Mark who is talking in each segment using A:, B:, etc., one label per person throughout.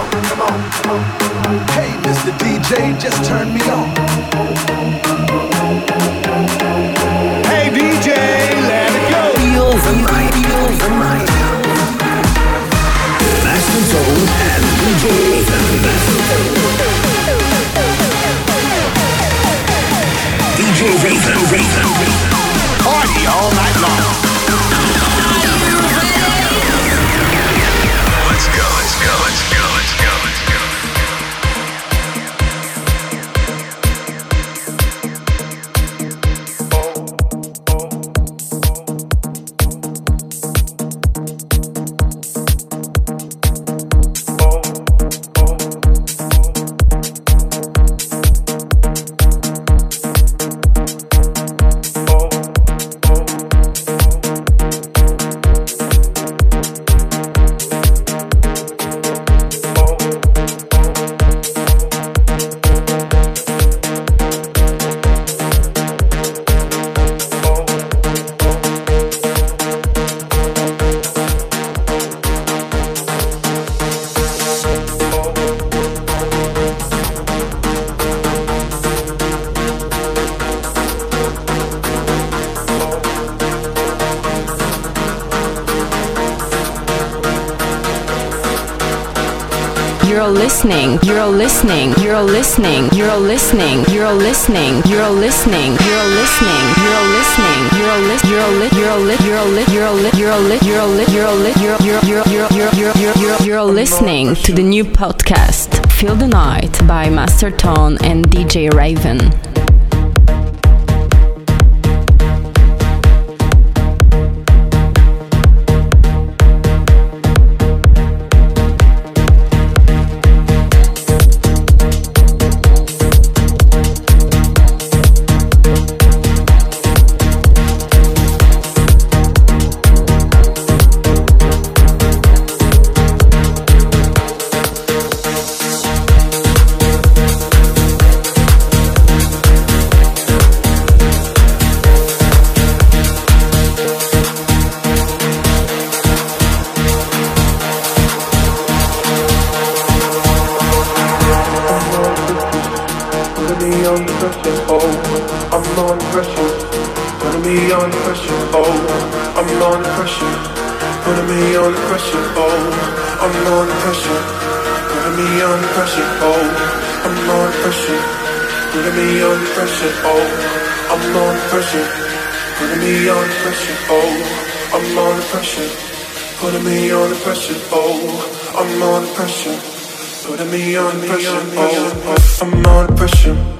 A: Hey, Mr. DJ, just turn me on. Hey, DJ, let it go.
B: Feel the night, feel the night. Master and DJ. DJ.
A: Party all night long.
C: Listening. You're a listening. You're listening. You're listening. You're listening. You're listening. You're lis you're lit you're lit you're lit you're lit you're lit you're lit you're lit you're you're you're you're you're you're you're you're you're listening to the new podcast Feel the Night by Master Tone and DJ Raven.
D: Pressure, oh, I'm under pressure. Putting me under pressure, oh, I'm under pressure. Putting me under pressure, oh, I'm under pressure. Putting me under pressure, oh, I'm under pressure. Putting me under pressure, oh, I'm under pressure. Putting me under pressure, oh, I'm under pressure. Putting me under pressure, oh, I'm under pressure. Putting me under pressure, oh, I'm under pressure.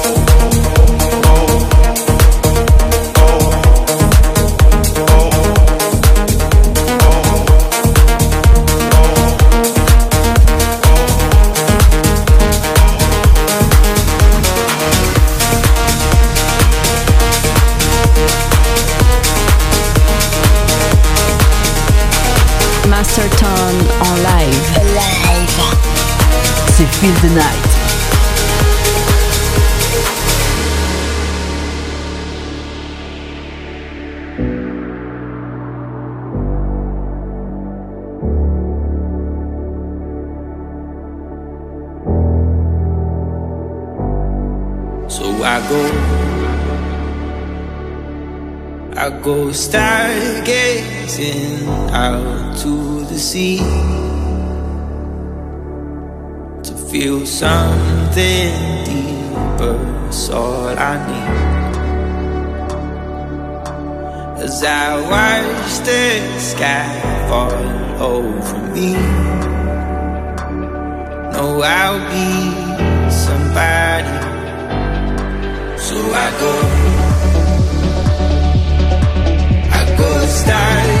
E: C'est Feel the Night.
F: So I go, I go stargazing out to the sea something deeper. It's all I need. As I watch the sky fall over me, know I'll be somebody. So I go, I go stargazing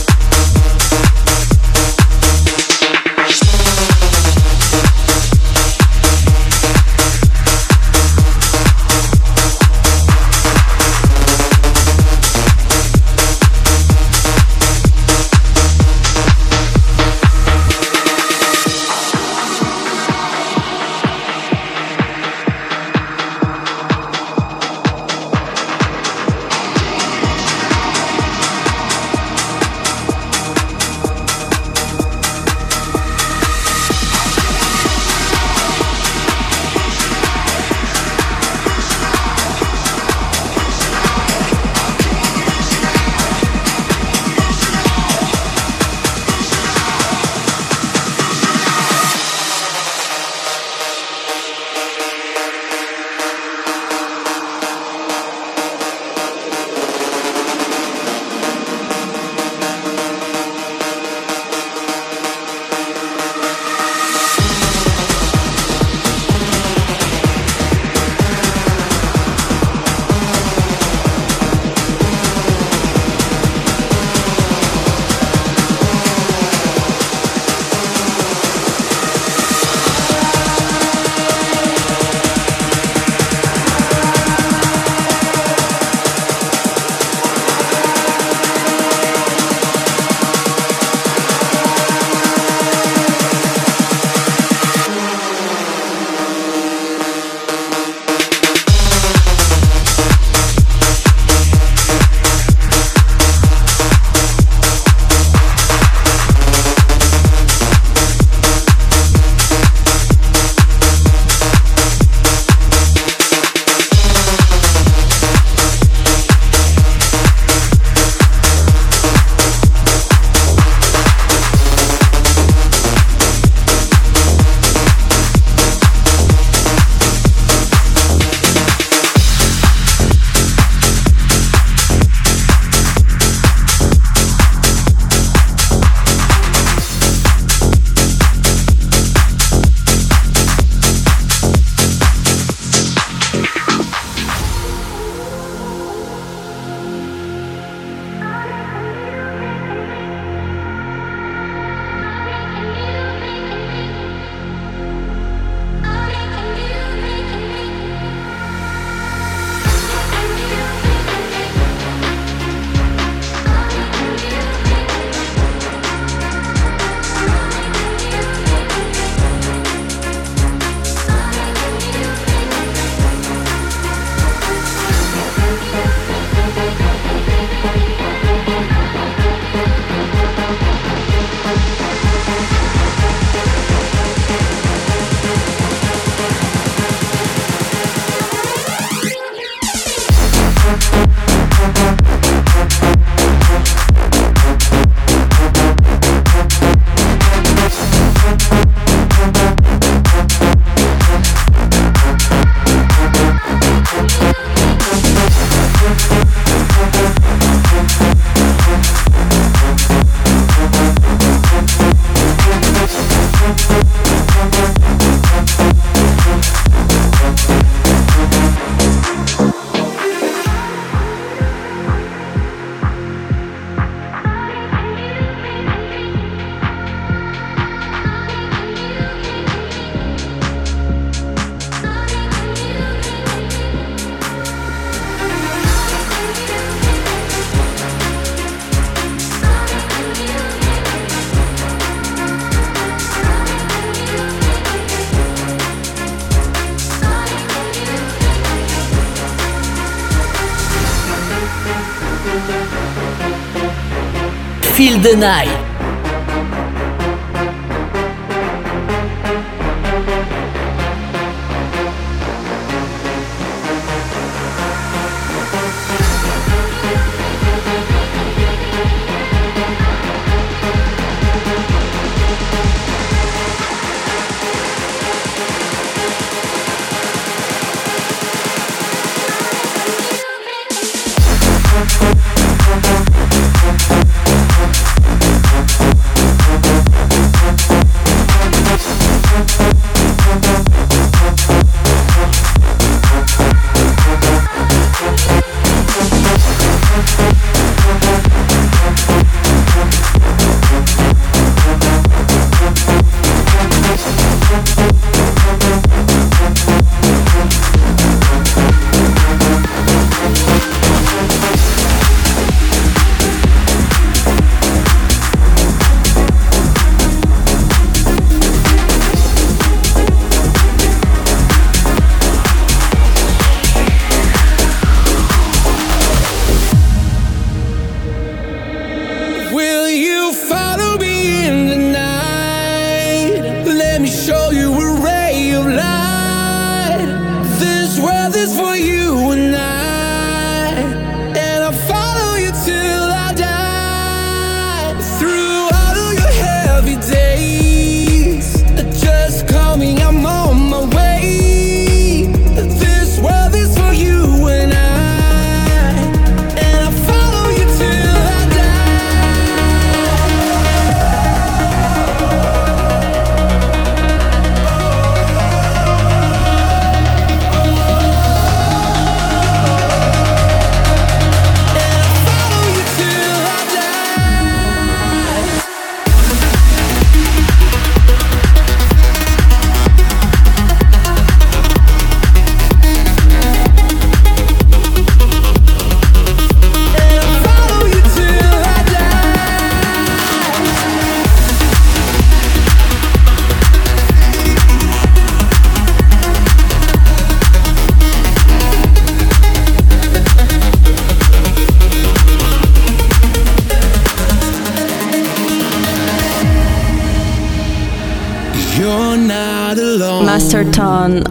E: Feel the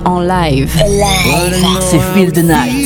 C: en live.
G: C'est Feel the Night.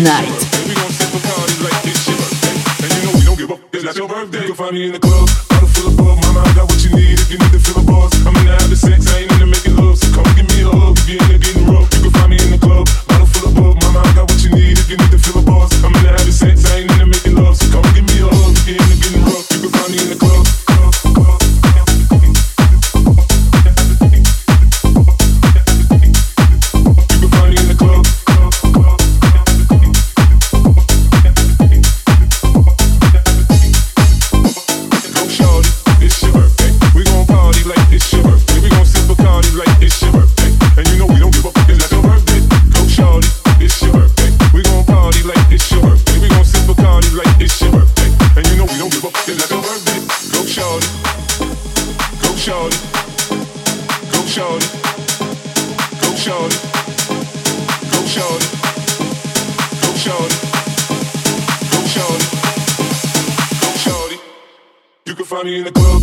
H: night.
I: party in the club.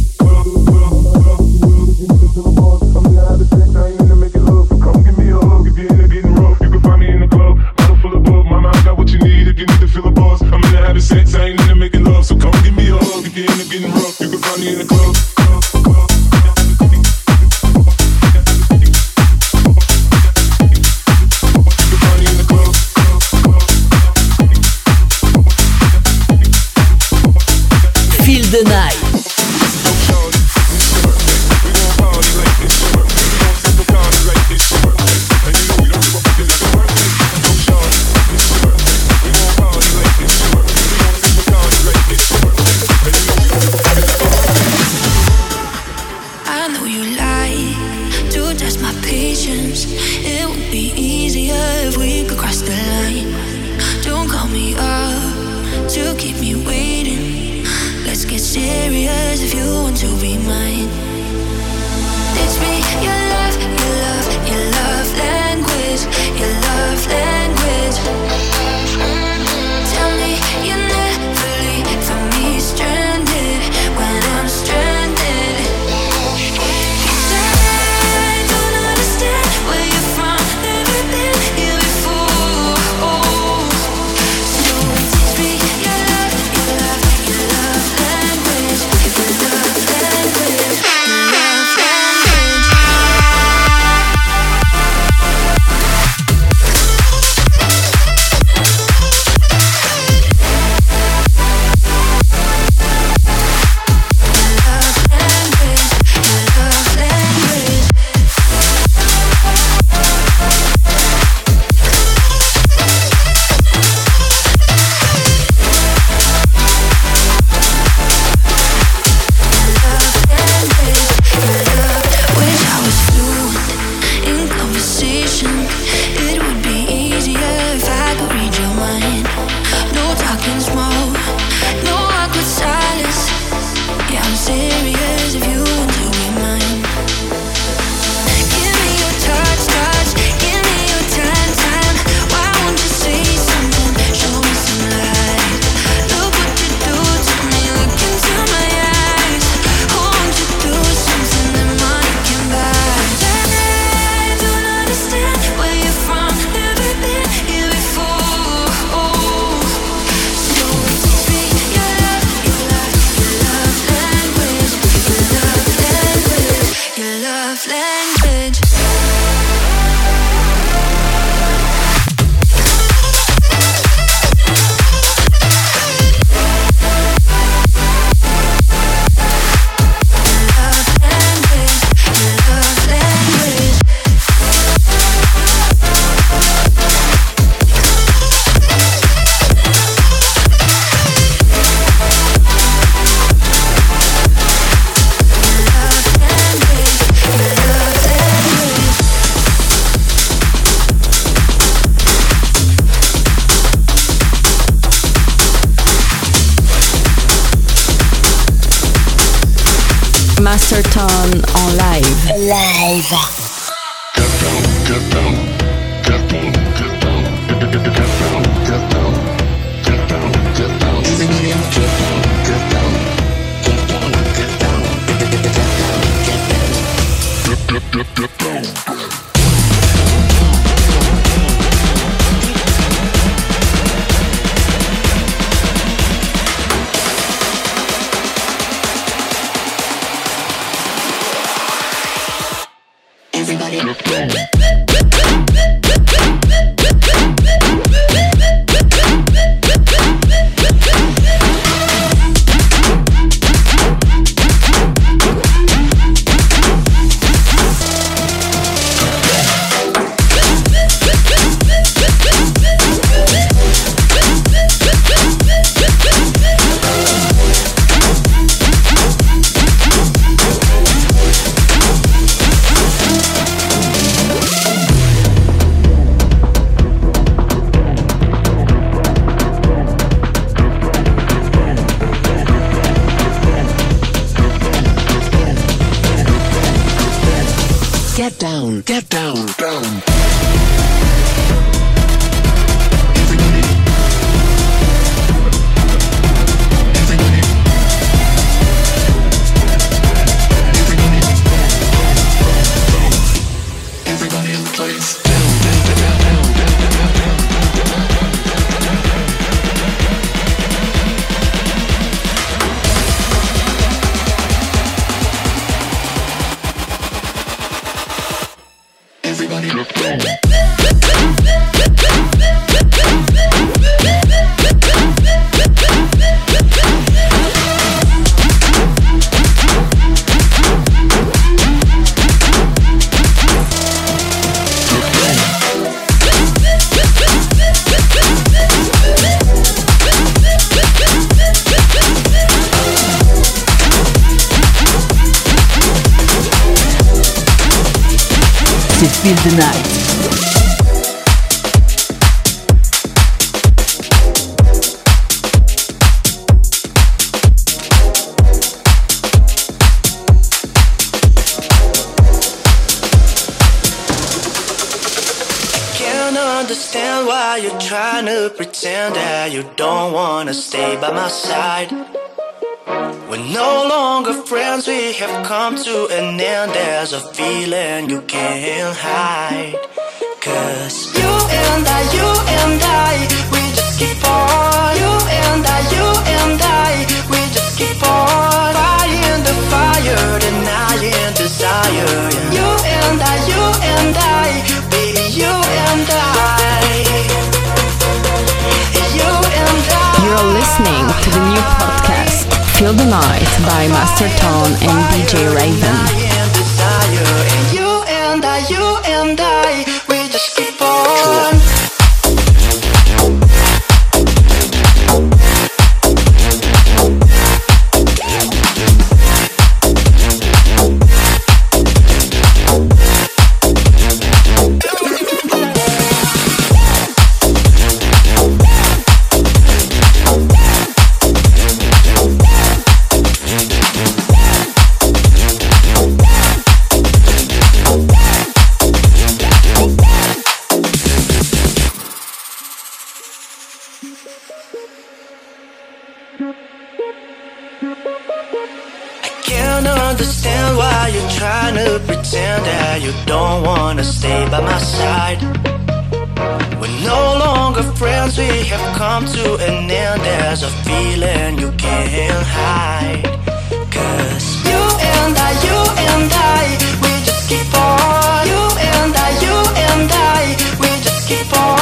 J: Down, get down, down.
K: Feel the Night.
L: understand why you're trying to pretend that you don't wanna stay by my side. We're no longer friends, we have come to an end. There's a feeling you can't hide. Cause you and I, you and I, we just keep on. You and I, you and I, we just keep on. Fighting the fire, denying desire. You and I, you and I, baby, you and I. You and I.
C: You're listening to the new podcast Feel the Night by Master Tone and DJ Raven.
L: Understand why you're trying to pretend that you don't wanna stay by my side. We're no longer friends, we have come to an end. There's a feeling you can't hide. Cause you and I, you and I, we just keep on. You and I, you and I, we just keep on.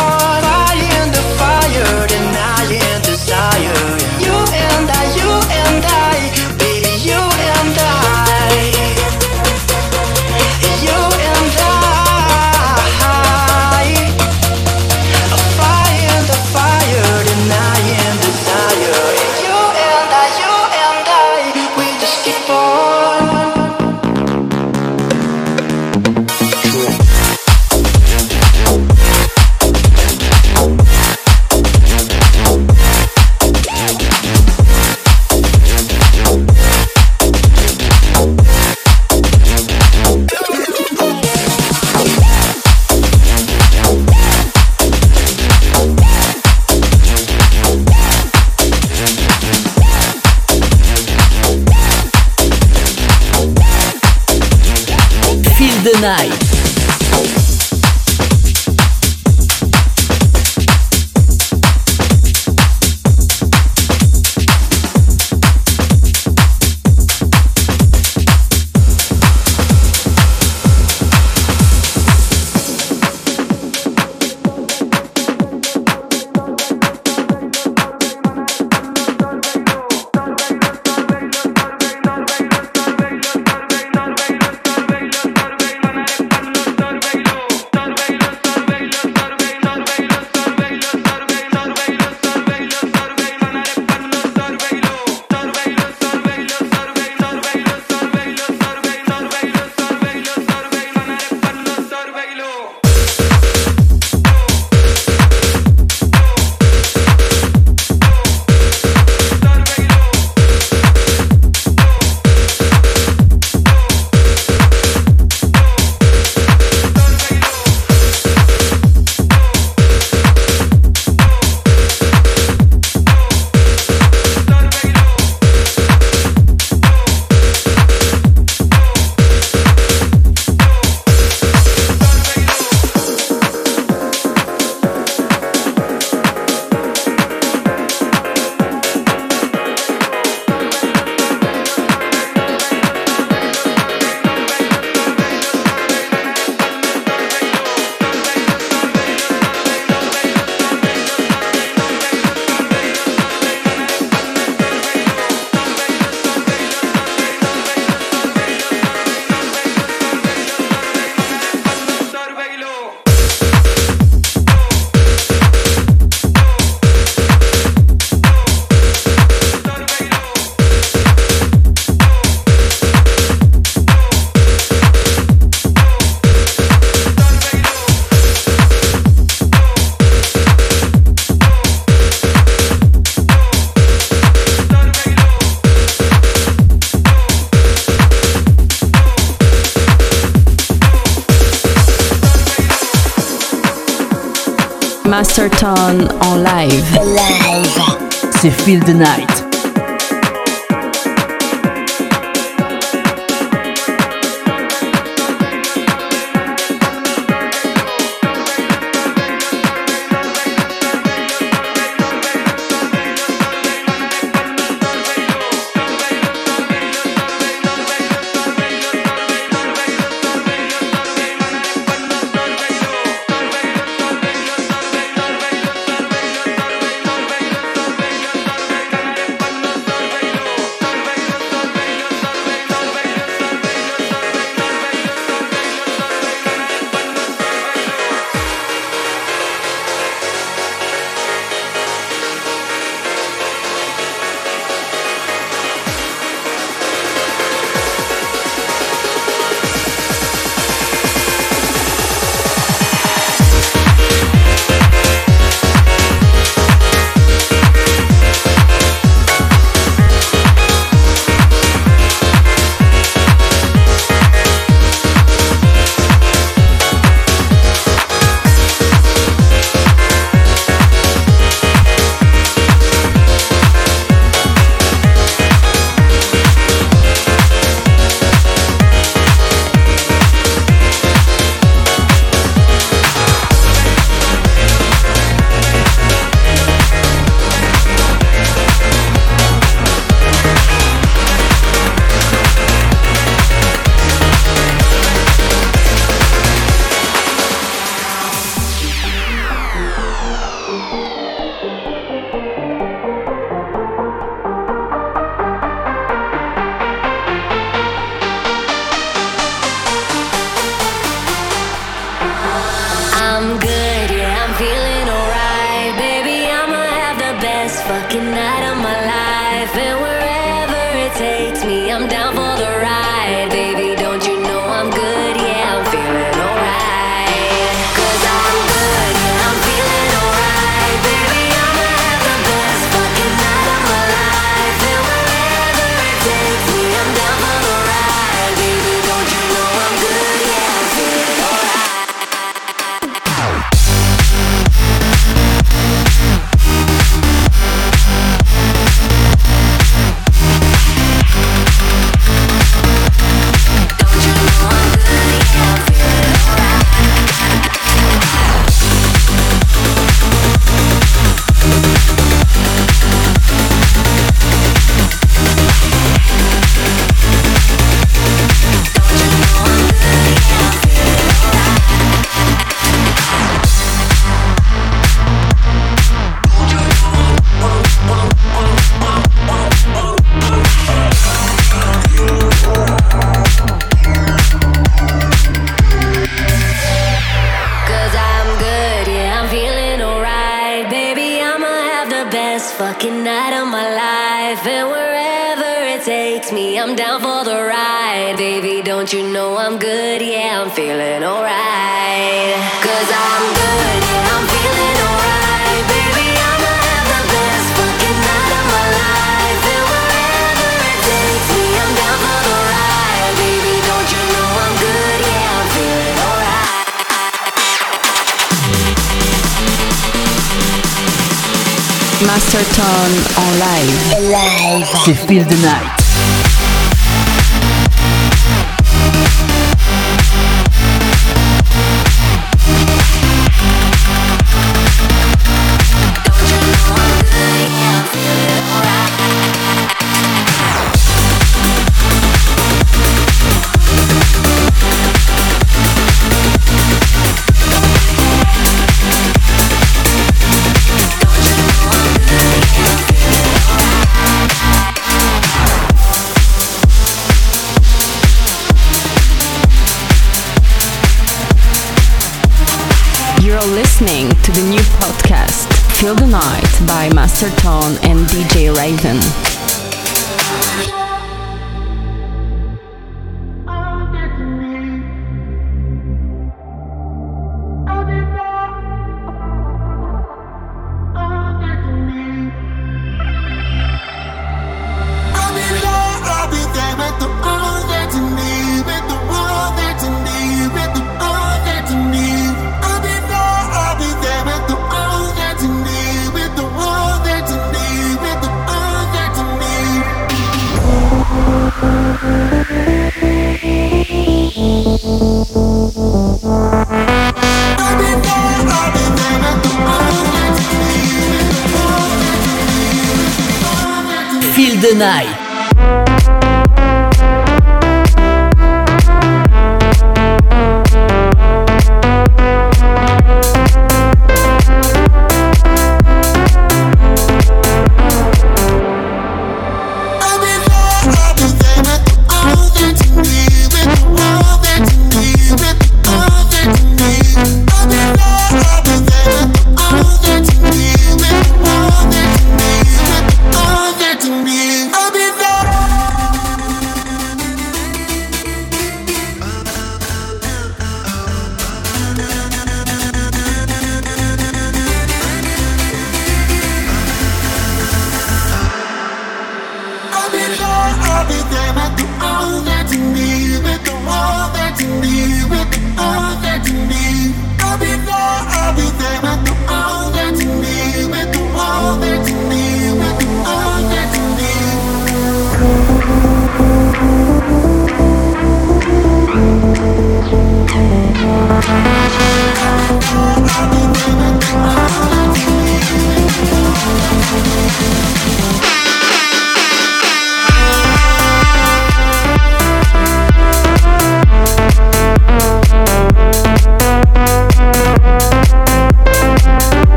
K: Feel the Night.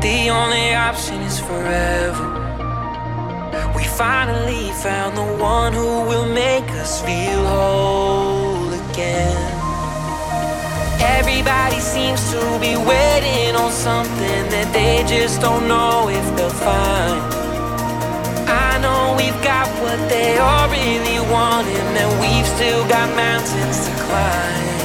K: The only
C: option is forever.
K: We finally found the
C: one who will make us feel
M: whole again. Everybody seems to be waiting on something that they just don't know if they'll find. I know we've got what they all really want, and that we've still got mountains to climb.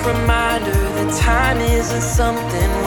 M: reminder that
C: time isn't
K: something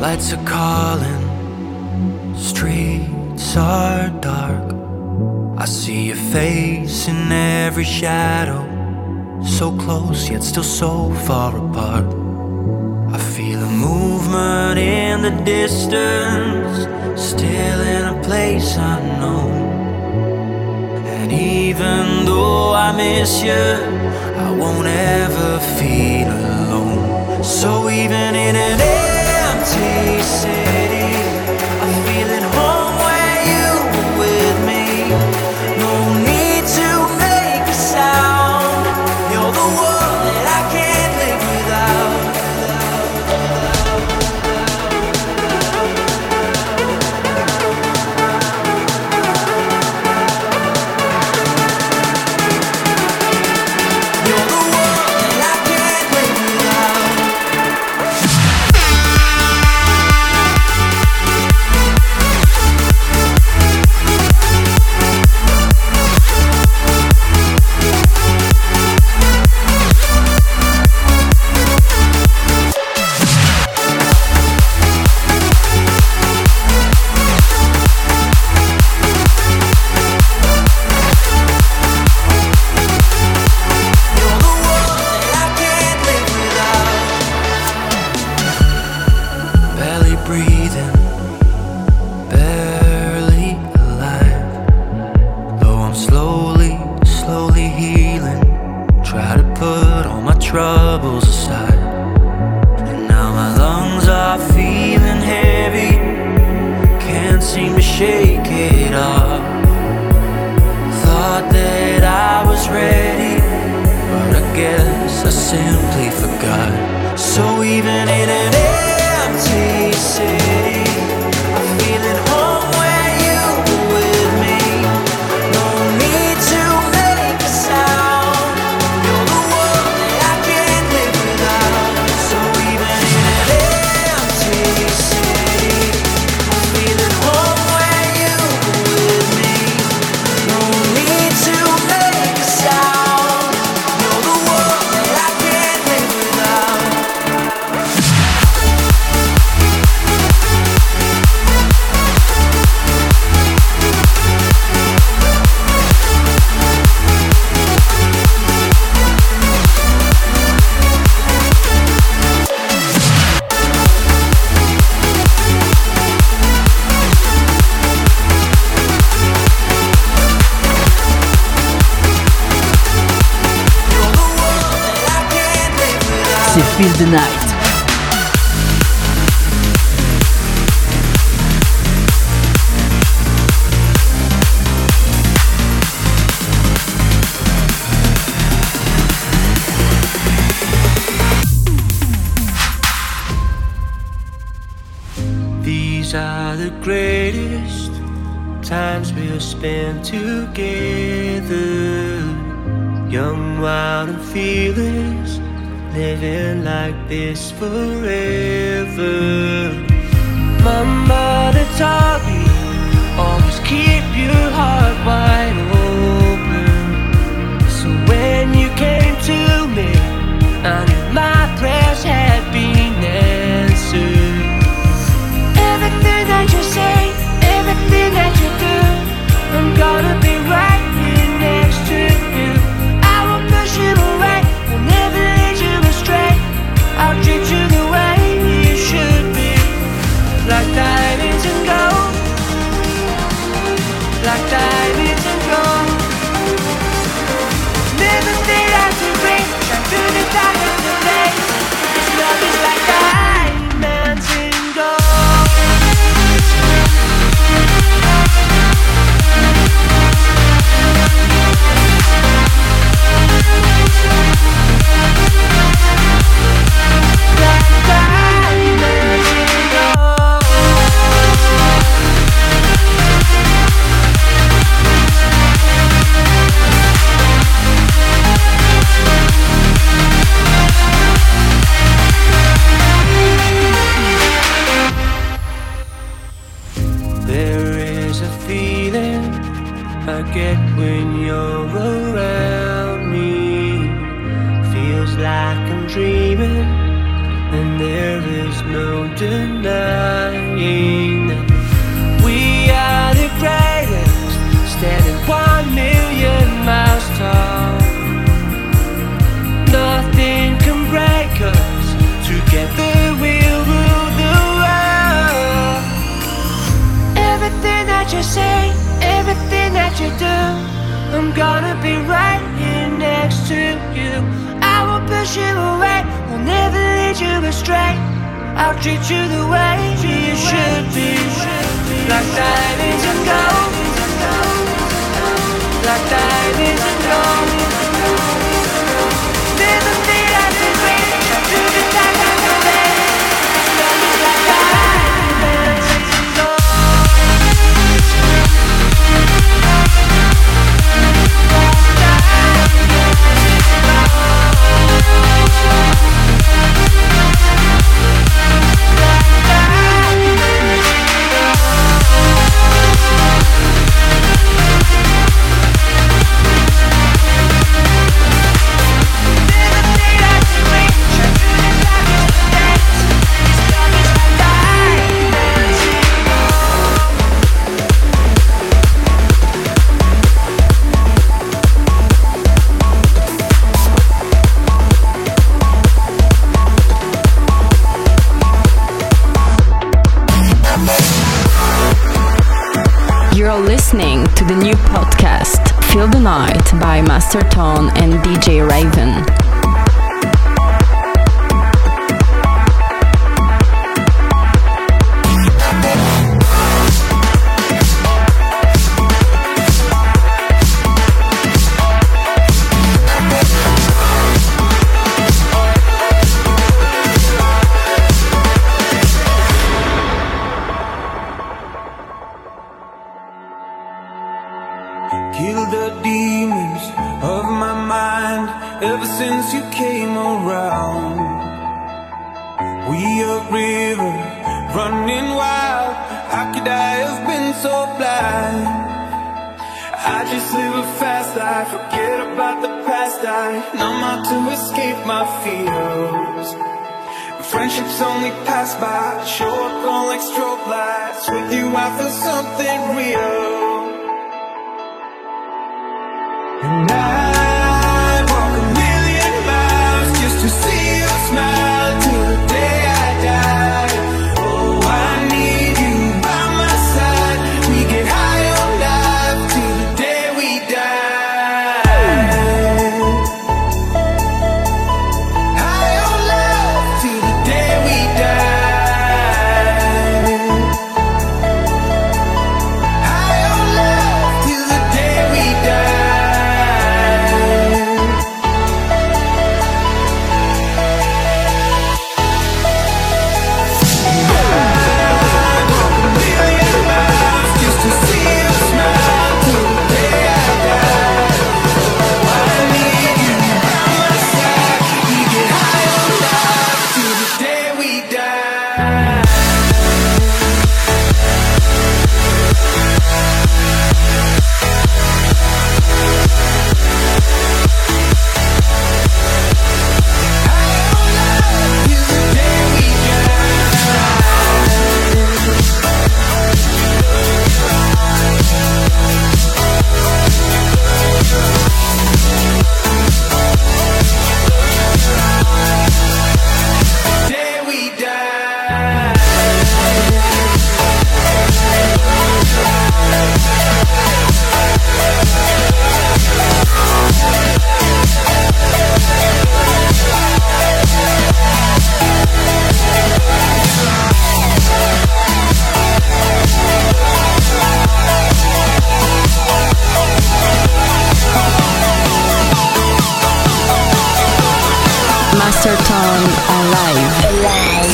L: Lights are calling, streets are dark. I see your face in every shadow. So close, yet still so far apart. I feel a movement in the distance, still in a place unknown. And even though I miss you, dancing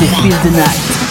L: Feel the
K: Night.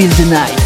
K: Feel the Night.